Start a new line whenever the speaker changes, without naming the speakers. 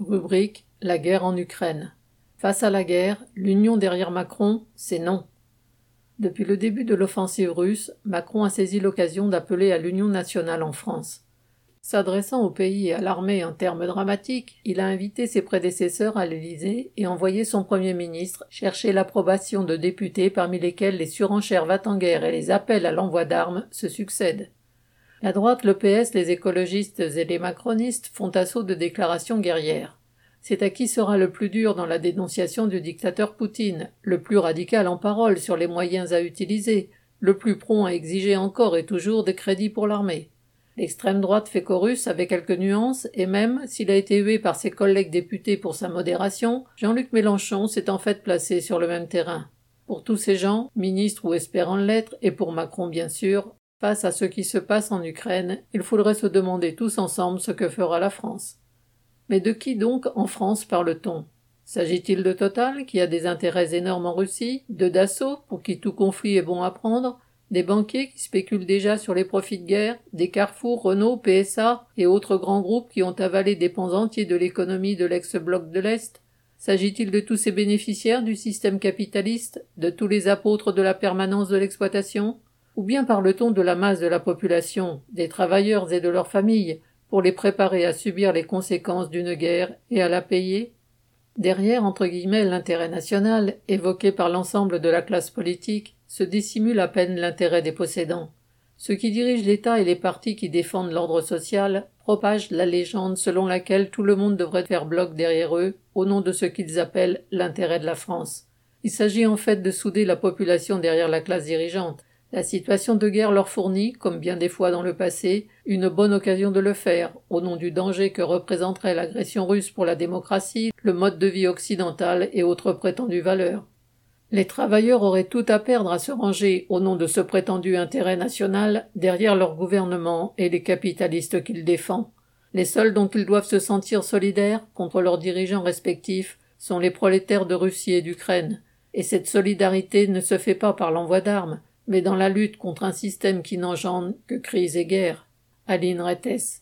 Rubrique La guerre en Ukraine. Face à la guerre, l'union derrière Macron, c'est non. Depuis le début de l'offensive russe, Macron a saisi l'occasion d'appeler à l'union nationale en France. S'adressant au pays et à l'armée en termes dramatiques, il a invité ses prédécesseurs à l'Élysée et envoyé son Premier ministre chercher l'approbation de députés parmi lesquels les surenchères va-t-en-guerre et les appels à l'envoi d'armes se succèdent. La droite, le PS, les écologistes et les macronistes font assaut de déclarations guerrières. C'est à qui sera le plus dur dans la dénonciation du dictateur Poutine, le plus radical en parole sur les moyens à utiliser, le plus prompt à exiger encore et toujours des crédits pour l'armée. L'extrême droite fait chorus avec quelques nuances, et même, s'il a été hué par ses collègues députés pour sa modération, Jean-Luc Mélenchon s'est en fait placé sur le même terrain. Pour tous ces gens, ministres ou espérants l'être, et pour Macron bien sûr, Face à ce qui se passe en Ukraine, il faudrait se demander tous ensemble ce que fera la France. Mais de qui donc en France parle-t-on? S'agit-il de Total, qui a des intérêts énormes en Russie, de Dassault, pour qui tout conflit est bon à prendre, des banquiers qui spéculent déjà sur les profits de guerre, des Carrefour, Renault, PSA et autres grands groupes qui ont avalé des pans entiers de l'économie de l'ex-bloc de l'Est? S'agit-il de tous ces bénéficiaires du système capitaliste, de tous les apôtres de la permanence de l'exploitation? Ou bien parle-t-on de la masse de la population, des travailleurs et de leurs familles, pour les préparer à subir les conséquences d'une guerre et à la payer? Derrière entre guillemets l'intérêt national, évoqué par l'ensemble de la classe politique, se dissimule à peine l'intérêt des possédants. Ceux qui dirigent l'État et les partis qui défendent l'ordre social propagent la légende selon laquelle tout le monde devrait faire bloc derrière eux au nom de ce qu'ils appellent l'intérêt de la France. Il s'agit en fait de souder la population derrière la classe dirigeante, la situation de guerre leur fournit, comme bien des fois dans le passé, une bonne occasion de le faire, au nom du danger que représenterait l'agression russe pour la démocratie, le mode de vie occidental et autres prétendues valeurs. Les travailleurs auraient tout à perdre à se ranger, au nom de ce prétendu intérêt national, derrière leur gouvernement et les capitalistes qu'ils défendent. Les seuls dont ils doivent se sentir solidaires contre leurs dirigeants respectifs sont les prolétaires de Russie et d'Ukraine. Et cette solidarité ne se fait pas par l'envoi d'armes, mais dans la lutte contre un système qui n'engendre que crise et guerre. Aline Rettes.